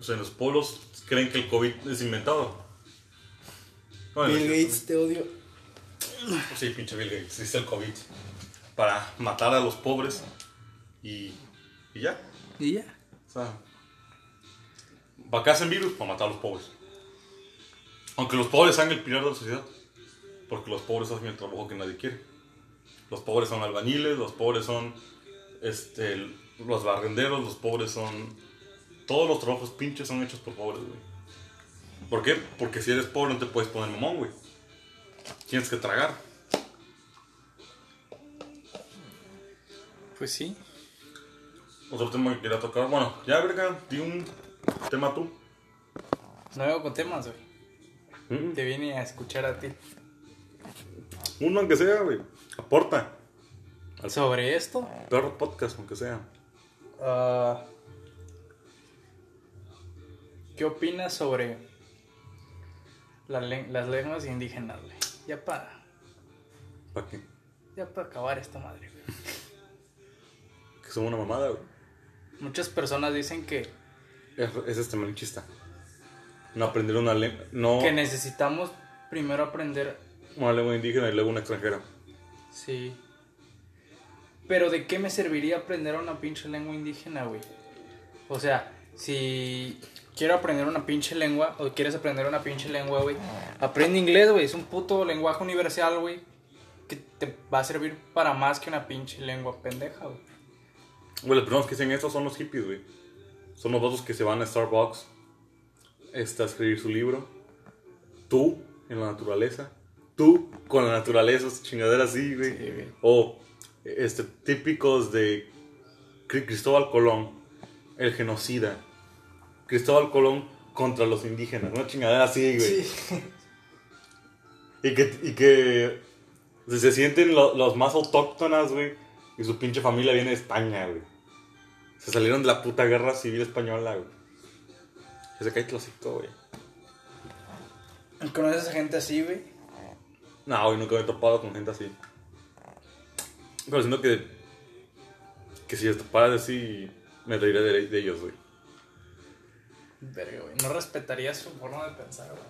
O sea, en los pueblos creen que el COVID es inventado. No, en Bill Gates, te odio. Sí, pinche Bill Gates, dice el COVID. Para matar a los pobres y, y ya. Y ya. O sea, ¿para qué hacen virus? Para matar a los pobres. Aunque los pobres sean el pilar de la sociedad. Porque los pobres hacen el trabajo que nadie quiere. Los pobres son albañiles, los pobres son este, los barrenderos, los pobres son... Todos los trabajos pinches son hechos por pobres, güey. ¿Por qué? Porque si eres pobre no te puedes poner mamón, güey. Tienes que tragar. Pues sí. Otro tema que quería tocar. Bueno, ya, verga, di un tema tú. No vengo con temas, güey. Mm, Te vine a escuchar a ti. Uno aunque sea, güey. Aporta. Sobre esto, Perro podcast, aunque sea. ah, ¿qué opinas sobre la len- las lenguas indígenas, güey? Ya para, ¿Para qué? ya para acabar esta madre, güey. Que son una mamada, güey. Muchas personas dicen que, Es, es este malinchista. No aprender una lengua. No que necesitamos primero aprender, una lengua indígena y luego una extranjera. sí. Pero ¿de qué me serviría aprender una pinche lengua indígena, güey? O sea, si quiero aprender una pinche lengua o quieres aprender una pinche lengua, güey, aprende inglés, güey. Es un puto lenguaje universal, güey, que te va a servir para más que una pinche lengua pendeja, güey. Güey, los primeros que dicen esto son los hippies, güey. Son los otros que se van a Starbucks este, a escribir su libro. Tú en la naturaleza. Tú con la naturaleza, chingadera así, güey. Sí, güey. O este, típicos de Cri- Cristóbal Colón, el genocida. Cristóbal Colón contra los indígenas, una chingadera así, güey. Y que, y que se, sienten lo- los más autóctonas, güey. Y su pinche familia viene de España, güey. Se salieron de la puta guerra civil española, güey. Se cae clásico, güey. ¿Conoces a gente así, güey? No, güey, nunca me he topado con gente así. Pero siento que. Que si topara así, me reiré de, de ellos, güey. Verga, güey. No respetarías su forma de pensar, güey.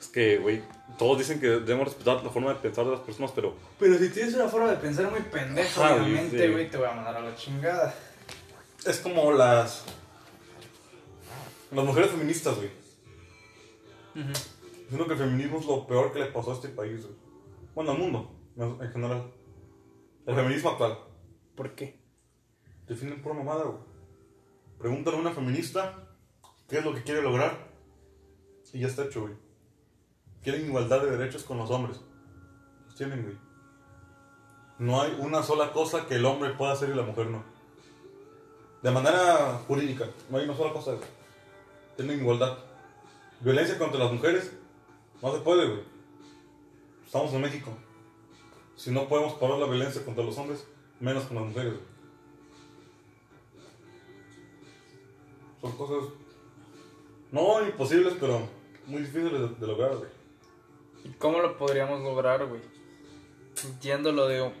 Es que, güey, todos dicen que debemos respetar la forma de pensar de las personas, pero. Pero si tienes una forma de pensar muy pendeja, Ajá, güey, obviamente, sí. güey, te voy a mandar a la chingada. Es como las. Las mujeres feministas, güey. Siento que el feminismo es lo peor que le pasó a este país, güey. Bueno, al mundo, en en general. El feminismo actual. ¿Por qué? Defienden por mamada, güey. Pregúntale a una feminista qué es lo que quiere lograr y ya está hecho, güey. Quieren igualdad de derechos con los hombres. Los tienen, güey. No hay una sola cosa que el hombre pueda hacer y la mujer no. De manera jurídica, no hay una sola cosa, güey. Tienen igualdad. Violencia contra las mujeres, no se puede, güey. Estamos en México. Si no podemos parar la violencia contra los hombres, menos con las mujeres, güey. Son cosas no imposibles, pero muy difíciles de, de lograr, güey. ¿Y cómo lo podríamos lograr, güey? Entiéndolo de...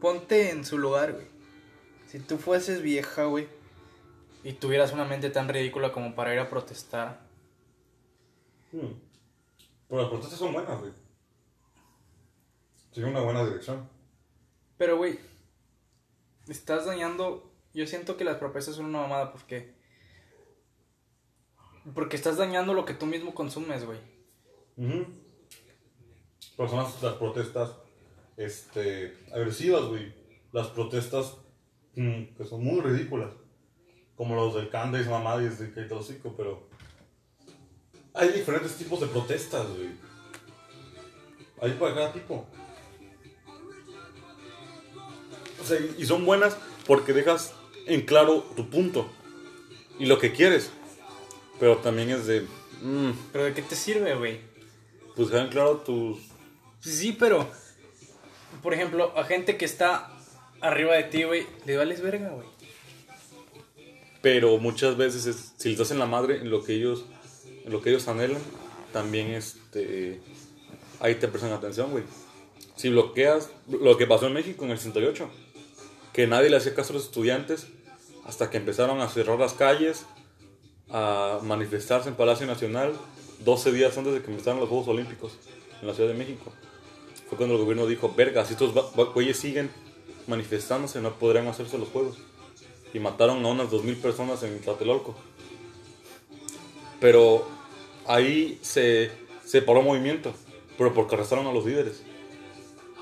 Ponte en su lugar, güey. Si tú fueses vieja, güey, y tuvieras una mente tan ridícula como para ir a protestar, Hmm. Pero las protestas son buenas, güey. Tienen una buena dirección. Pero, güey, estás dañando. Yo siento que las propuestas son una mamada porque. Porque estás dañando lo que tú mismo consumes, güey. Ujú. Pero son las, protestas este, agresivas, güey. Las protestas mm, que son muy ridículas. Como los del Candace mamá y de hocico, pero. Hay diferentes tipos de protestas, güey. Hay para cada tipo. O sea, y son buenas porque dejas en claro tu punto y lo que quieres. Pero también es de. mm, ¿Pero de qué te sirve, güey? pues dejan claro tus. Sí, pero. Por ejemplo, a gente que está arriba de ti, güey, le vales verga, güey. Pero muchas veces, es- si les hacen la madre en lo que ellos, en lo que ellos anhelan, también este, ahí te prestan atención, güey. Si bloqueas lo que pasó en México en el 68, que nadie le hacía caso a los estudiantes hasta que empezaron a cerrar las calles, a manifestarse en Palacio Nacional 12 días antes de que empezaran los Juegos Olímpicos en la Ciudad de México. Fue cuando el gobierno dijo, verga, si estos güeyes siguen manifestándose no podrán hacerse los Juegos y mataron a unas 2.000 personas en Tlatelolco. Pero ahí se, se paró el movimiento, pero porque arrestaron a los líderes.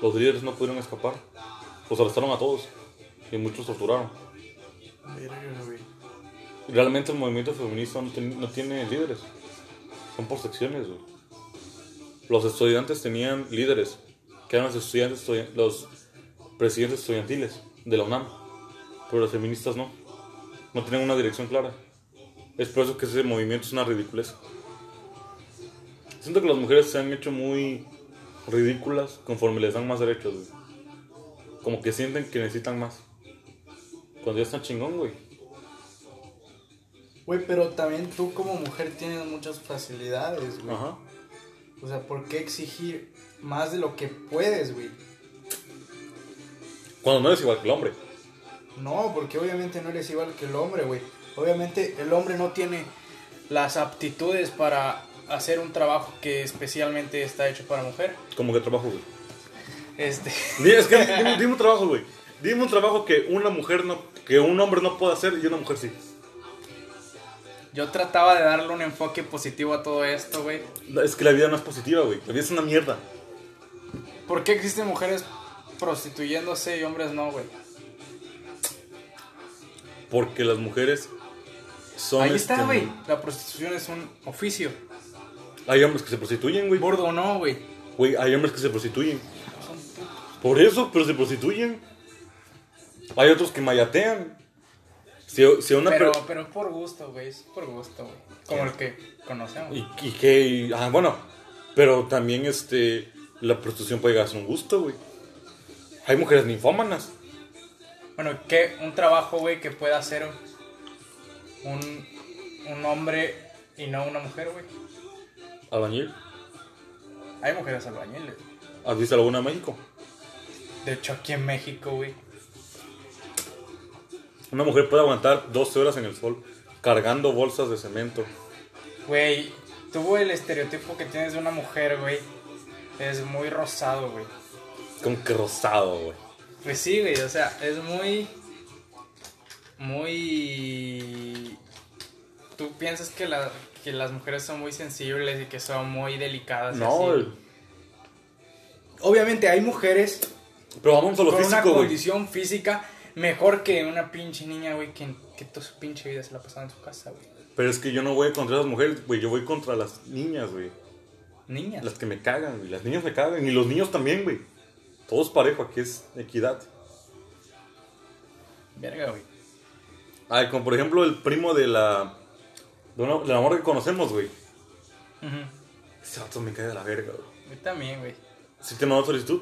Los líderes no pudieron escapar. Los arrestaron a todos y muchos torturaron. Realmente el movimiento feminista no, tiene líderes. Son por secciones, güey. Los estudiantes tenían líderes, que eran los estudiantes, estudi- los presidentes estudiantiles de la UNAM pero las feministas no. No tienen una dirección clara. Es por eso que ese movimiento es una ridiculez. Siento que las mujeres se han hecho muy ridículas conforme les dan más derechos, güey. Como que sienten que necesitan más. Cuando ya están chingón, güey. Güey, pero también tú como mujer tienes muchas facilidades, güey. Ajá. O sea, ¿por qué exigir más de lo que puedes, güey? Cuando no eres igual que el hombre. No, porque obviamente no eres igual que el hombre, güey. Obviamente el hombre no tiene Las aptitudes para hacer un trabajo que especialmente está hecho para mujer. Como que trabajo, güey. Este. Es que dime, dime un trabajo, güey. Dime un trabajo que una mujer no, que un hombre no puede hacer y una mujer sí. Yo trataba de darle un enfoque positivo a todo esto, güey. Es que la vida no es positiva, güey. La vida es una mierda. ¿Por qué existen mujeres prostituyéndose y hombres no, güey? Porque las mujeres son. Ahí está, este, güey. La prostitución es un oficio. Hay hombres que se prostituyen, güey. Gordo o no, güey. Güey, hay hombres que se prostituyen. Por eso, pero se prostituyen. Hay otros que mayatean. Si, si una Pero, per- pero es por gusto, güey. Es por gusto, güey. Como el que conocemos. y, y que. y- ah, bueno. Pero también este. La prostitución puede llegar a ser un gusto, güey. Hay mujeres ninfómanas. Bueno, que un trabajo, güey, que pueda hacer un, un hombre y no una mujer, güey. Albañil. Hay mujeres albañiles. ¿Has visto alguna en México? De hecho, aquí en México, güey. Una mujer puede aguantar 12 horas en el sol cargando bolsas de cemento. Güey, tuvo el estereotipo que tienes de una mujer, güey. Es muy rosado, güey. Como que rosado, güey. Pues sí, güey, o sea, es muy. Muy. Tú piensas que, la- que las mujeres son muy sensibles y que son muy delicadas. y No, así. el- Obviamente hay mujeres pero vamos a lo Con una físico, condición física mejor que una pinche niña, güey, que, que toda su pinche vida se la pasaba en su casa, güey. Pero es que yo no voy contra las mujeres, güey. Yo voy contra las niñas, güey. Niñas. Las que me cagan, güey. Las niñas me cagan. Y los niños también, güey. Todos parejo, aquí es equidad. Verga, güey. Ay, como por ejemplo el primo de la. De, una, de la morra que conocemos, güey. Ese vato me cae de la verga, güey. Yo también, güey. ¿Sí te mandó solicitud?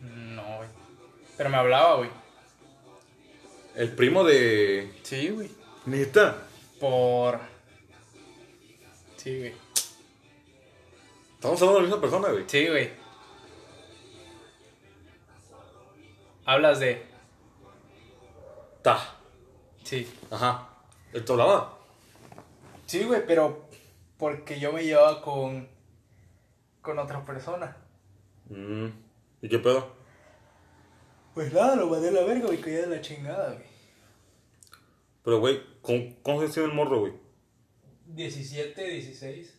No, güey. Pero me hablaba, güey. El primo de. Sí, güey. Neta. Por. Sí, güey. Estamos hablando de la misma persona, güey. Sí, güey. Hablas de. Ta. Sí. Ajá. ¿Él te hablaba? Sí, güey, pero. Porque yo me llevaba con. Con otra persona. Mm. ¿Y qué pedo? Pues nada, lo mandé a la verga, güey, que ya de la chingada, güey. Pero, güey, ¿cómo, cómo se tiene el morro, güey? 17, 16.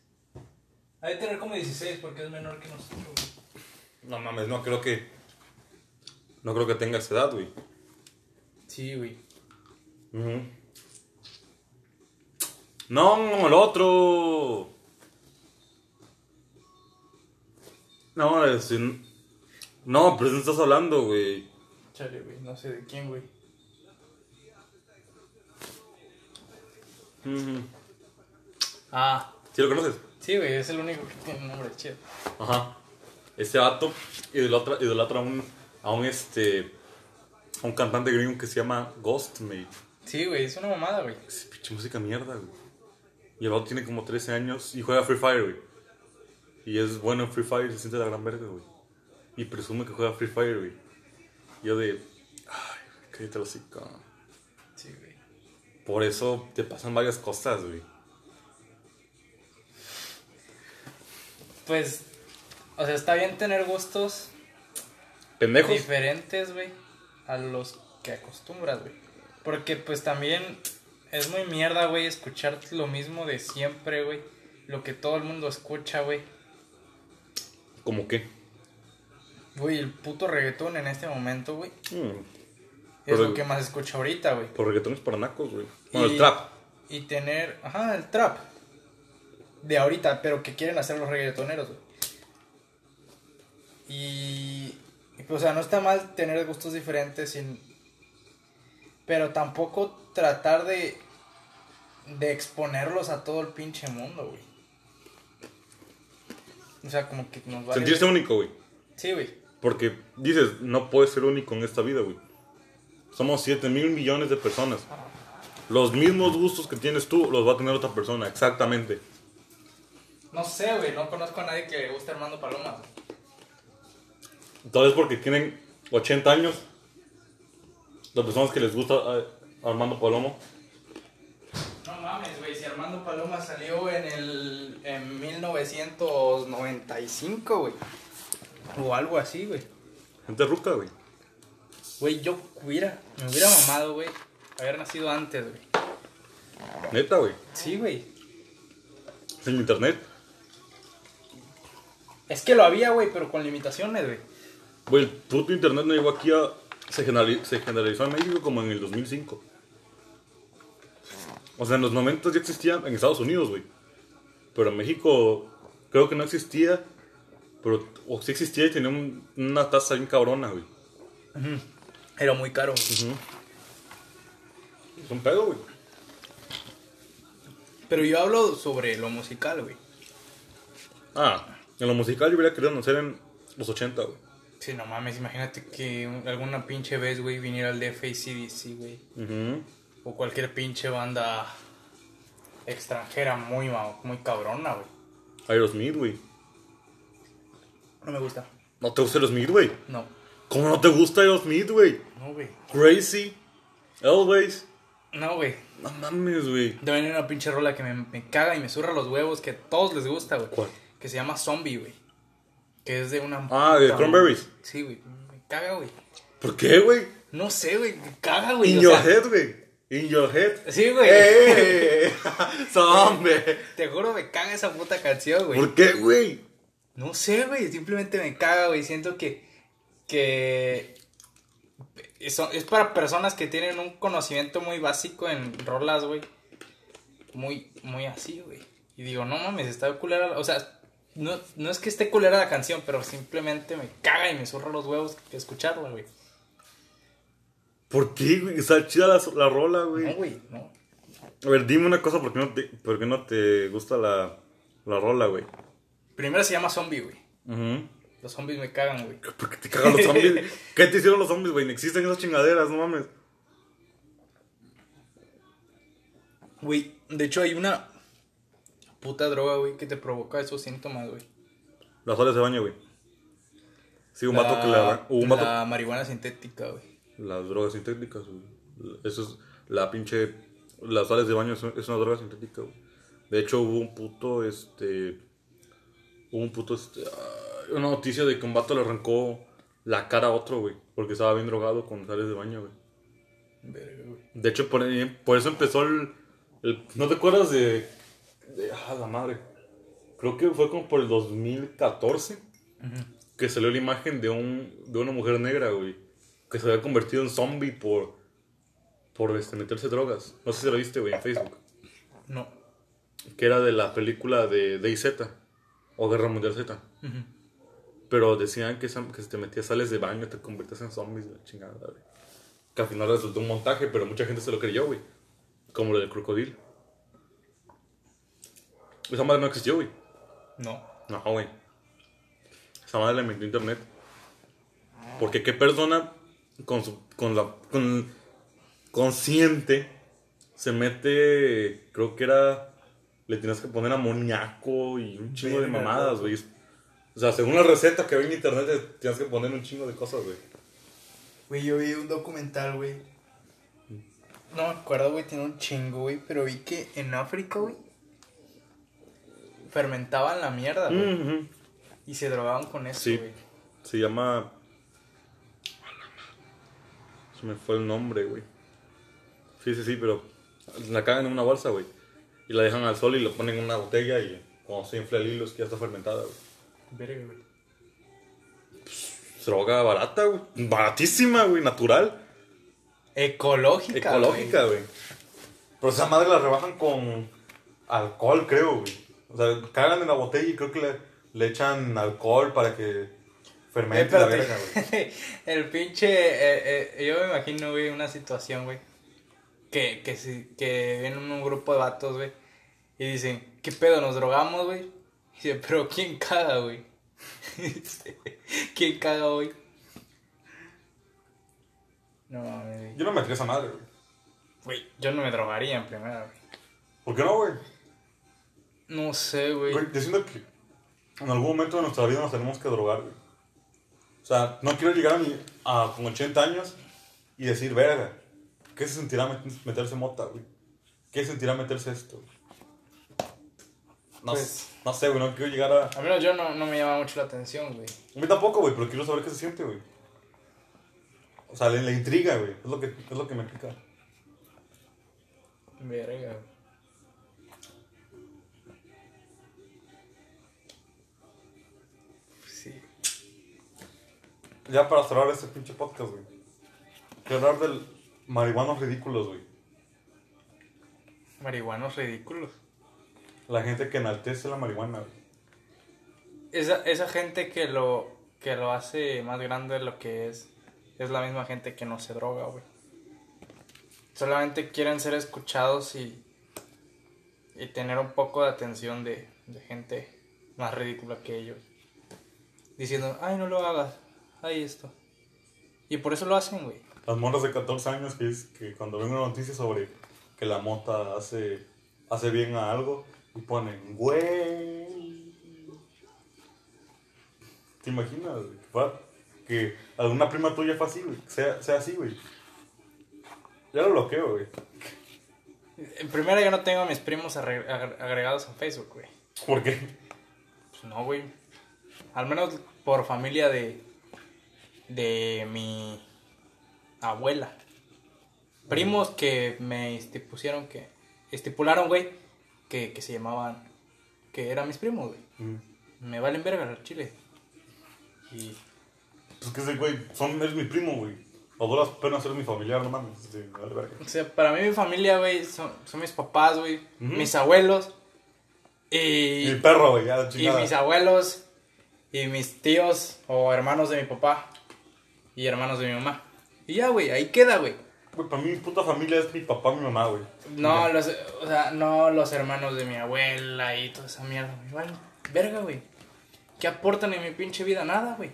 Ha de tener como 16 porque es menor que nosotros, güey. No mames, no creo que. No creo que tenga esa edad, güey. Sí, güey. No, el otro. No, es, no, pero no estás hablando, güey. Chale, güey, no sé de quién, güey. Ujú. Ah, ¿Sí lo conoces? sí, güey, es el único que tiene un nombre chido. Ajá. Ese vato idolatra, idolatra a un, a un, este, a un cantante gringo que se llama Ghostmate. Sí, güey, es una mamada, güey. Es pinche música mierda, güey. Y el vato tiene como 13 años y juega Free Fire, güey. Y es bueno en Free Fire, se siente la gran verga, güey. Y presume que juega Free Fire, güey. Yo de, ay, cállate la hocico. Sí, güey. Por eso te pasan varias cosas, güey. Pues, o sea, está bien tener gustos Pendejos. diferentes, güey, a los que acostumbras, güey. Porque, pues, también es muy mierda, güey, escuchar lo mismo de siempre, güey. Lo que todo el mundo escucha, güey. ¿Cómo qué? Güey, el puto reggaetón en este momento, güey. Mm, Es Pero- lo que más escucho ahorita, güey. por reggaetones para nacos, güey. Bueno, Y- el trap. Y tener, ajá, el trap. De ahorita, pero que quieren hacer los reggaetoneros, güey. Y, o sea, no está mal tener gustos diferentes, sin, pero tampoco tratar de, de exponerlos a todo el pinche mundo, güey. O sea, como que nos vale... Sentirse único, güey. Sí, güey. Porque dices, no puedes ser único en esta vida, güey. Somos 7 mil millones de personas. Los mismos gustos que tienes tú los va a tener otra persona, exactamente. No sé, güey, no conozco a nadie que le guste Armando Paloma. güey. Tal vez porque tienen 80 años. Las personas que les gusta eh, Armando Palomo. No mames, güey, si Armando Paloma salió en el en 1995, güey. O algo así, güey. Gente ruca, güey. Güey, yo hubiera, me hubiera mamado, güey, haber nacido antes, güey. Neta, güey. Sí, güey. En internet. Es que lo había, güey, pero con limitaciones, güey. Güey, el puto internet no llegó aquí a. Se, generali- se generalizó en México como en el 2005. O sea, en los 90 ya existía en Estados Unidos, güey. Pero en México creo que no existía. Pero, o sí existía y tenía un- una tasa bien cabrona, güey. Era muy caro, güey. Es un pedo, güey. Pero yo hablo sobre lo musical, güey. Ah, en lo musical yo hubiera querido nacer en los 80, güey. Sí, no mames, imagínate que un- alguna pinche vez, güey, viniera el DF y CDC, güey. Ujú. O cualquier pinche banda extranjera muy, muy cabrona, güey. Aerosmith, güey. No me gusta. ¿No te gusta Aerosmith, güey? No. ¿Cómo no te gusta Aerosmith, güey? No, güey. Crazy. Elways. No, güey. No mames, güey. Debe venir una pinche rola que me, me caga y me zurra los huevos, que a todos les gusta, güey. ¿Cuál? Que se llama Zombie, güey. Que es de una... Ah, de Cranberries. Sí, güey. Me caga, güey. ¿Por qué, güey? No sé, güey. Me caga, güey. In o your sea- head, güey. In your head. Sí, güey. ¡Eh! ¡Zombie! Te juro, me caga esa puta canción, güey. ¿Por qué, güey? No sé, güey. Simplemente me caga, güey. Siento que. Que. eso- es para personas que tienen un conocimiento muy básico en rolas, güey. Muy, muy así, güey. Y digo, no mames, está culera. O sea, no, no es que esté culera la canción, pero simplemente me caga y me zurra los huevos escucharla, güey. ¿Por qué, güey? Está chida la, la rola, No, güey. güey, no. A ver, dime una cosa, ¿por qué no te, por qué no te gusta la, la rola, güey? Primero se llama Zombie, güey. Los zombies me cagan, güey. ¿Por qué te cagan los zombies? ¿Qué te hicieron los zombies, güey? No existen esas chingaderas, no mames. Güey, de hecho hay una puta droga, güey, que te provoca esos síntomas, güey. Las sales de baño, güey. Sí, un vato que la... Un vato... la marihuana sintética, güey. Las drogas sintéticas, güey. Eso es la pinche. Las sales de baño es es una droga sintética, güey. De hecho, hubo un puto, este. Hubo un puto, este. ah, Una noticia de que un vato le arrancó la cara a otro, güey. Porque estaba bien drogado con sales de baño, güey. De hecho, por, por eso empezó el, el- ¿No te acuerdas de. de ah, la madre. Creo que fue como por el 2014 que salió la imagen de, un, de una mujer negra, güey. Que se había convertido en zombie por. por este, meterse drogas. No sé si lo viste, güey, en Facebook. No. Que era de la película de DayZ. O Guerra Mundial Z. Pero decían que, que si te metías sales de baño te convertías en zombies, la chingada, güey. Que al final resultó un montaje, pero mucha gente se lo creyó, güey. Como lo del crocodilo. Esa madre no existió, güey. No. No, güey. Esa madre la inventó internet. Porque qué persona con su. con la. con. consciente se mete. creo que era. Le tienes que poner amoníaco y un chingo de mamadas, güey. O sea, según la receta que vi en internet, te tienes que poner un chingo de cosas, güey. Güey, yo vi un documental, güey. No me acuerdo, güey, tiene un chingo, güey. Pero vi que en África, güey, fermentaban la mierda, güey. Y se drogaban con eso, Sí. güey. Se llama. Se me fue el nombre, güey. Sí, sí, sí, pero la cagan en una bolsa, güey. Y la dejan al sol y lo ponen en una botella y cuando se infla el hilo es que ya está fermentada, güey. Verga, güey. Droga barata, güey. Baratísima, güey, natural. Ecológica. Ecológica, güey. Pero esa madre la rebajan con alcohol, creo, güey. O sea, cagan en la botella y creo que le, le echan alcohol para que fermente la verga, güey. El pinche. eh, eh, yo me imagino, güey, una situación, güey. Que, que, si- que viene un grupo de vatos, güey. Y dicen, ¿qué pedo? ¿Nos drogamos, güey? Y dice, ¿pero quién caga, güey? ¿Quién caga hoy? No mames, güey. Yo no me esa madre, güey. Güey, yo no me drogaría en primera, güey. ¿Por qué no, güey? No sé, güey. Güey, yo siento que en algún momento de nuestra vida nos tenemos que drogar, güey. O sea, no quiero llegar a, mi, a con 80 años y decir, verga, ¿qué se sentirá met- meterse mota, güey? ¿Qué se sentirá meterse esto? güey? No, Pues- no sé, güey, no quiero llegar a... A menos yo no, no me llama mucho la atención, güey. A mí tampoco, güey, pero quiero saber qué se siente, güey. O sea, la, la intriga, güey, es lo que, es lo que me pica. Verga. Sí. Ya para cerrar este pinche podcast, güey. Quiero hablar del marihuanos ridículos, güey. Marihuanos ridículos. La gente que enaltece la marihuana, güey. Esa, esa gente que lo, que lo hace más grande de lo que es, es la misma gente que no se droga, güey. Solamente quieren ser escuchados y, y tener un poco de atención de, de gente más ridícula que ellos. Diciendo, ay, no lo hagas, ay, esto. Y por eso lo hacen, güey. Las morras de 14 años que, es, que cuando ven una noticia sobre que la mota hace, hace bien a algo y ponen, güey. ¿Te imaginas? güey? Que, alguna prima tuya fue así, güey. Sea, sea así, güey. Ya lo bloqueo, güey. En primera, yo no tengo a mis primos agregados en Facebook, güey. ¿Por qué? Pues no, güey. Al menos por familia de. de mi abuela. Primos que me estipusieron que. estipularon, güey, que, que se llamaban. que eran mis primos, güey. Mm. Me valen verga el chile. Y. Pues que ese güey, son, es mi primo, güey. A duras penas ser mi familiar, no mames. Sí, vale verga. O sea, para mí mi familia, güey, son, son mis papás, güey. Ujú. Mis abuelos. Y. Mi perro, güey, ya la Y chingada. mis abuelos y mis tíos o hermanos de mi papá y hermanos de mi mamá. Y ya, güey, ahí queda, güey. Güey, para mí mi puta familia es mi papá, mi mamá, güey. No, los, o sea, no los hermanos de mi abuela y toda esa mierda, güey. Vale, verga, güey. ¿Qué aportan en mi pinche vida? Nada, güey.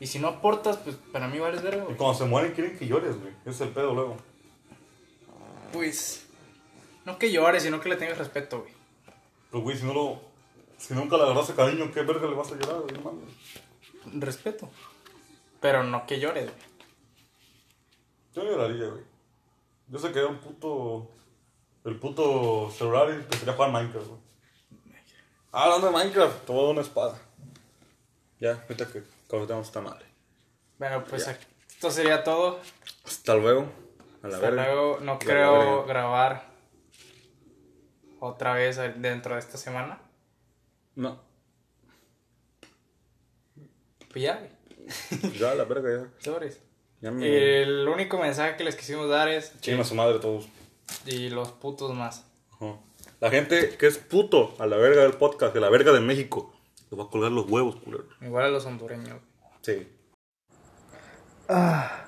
Y si no aportas, pues para mí vales verga, Y güey. cuando se mueren quieren que llores, güey. Ese es el pedo luego. Pues, no que llores, sino que le tengas respeto, güey. Pero, güey, si no lo. Si nunca le agarras cariño, ¿qué verga le vas a llorar, güey? Respeto. Pero no que llores, güey. Yo lloraría, güey. Yo sé que era un puto. El puto celular y empezaría a jugar Minecraft, güey. Ah, hablando de Minecraft, te voy a dar una espada. Ya, ahorita que cortamos esta madre. Bueno, pues esto sería todo. Hasta luego. A la Hasta verga. luego, no A creo grabar otra vez dentro de esta semana. No. Pues ya, güey. Ya, la verga, ya. Sobres. Ya me. El único mensaje que les quisimos dar es. Chingan a su madre todos. Y los putos más. Ajá. La gente que es puto a la verga del podcast, de la verga de México, les va a colgar los huevos, culero. Igual a los hondureños. Sí. Ah.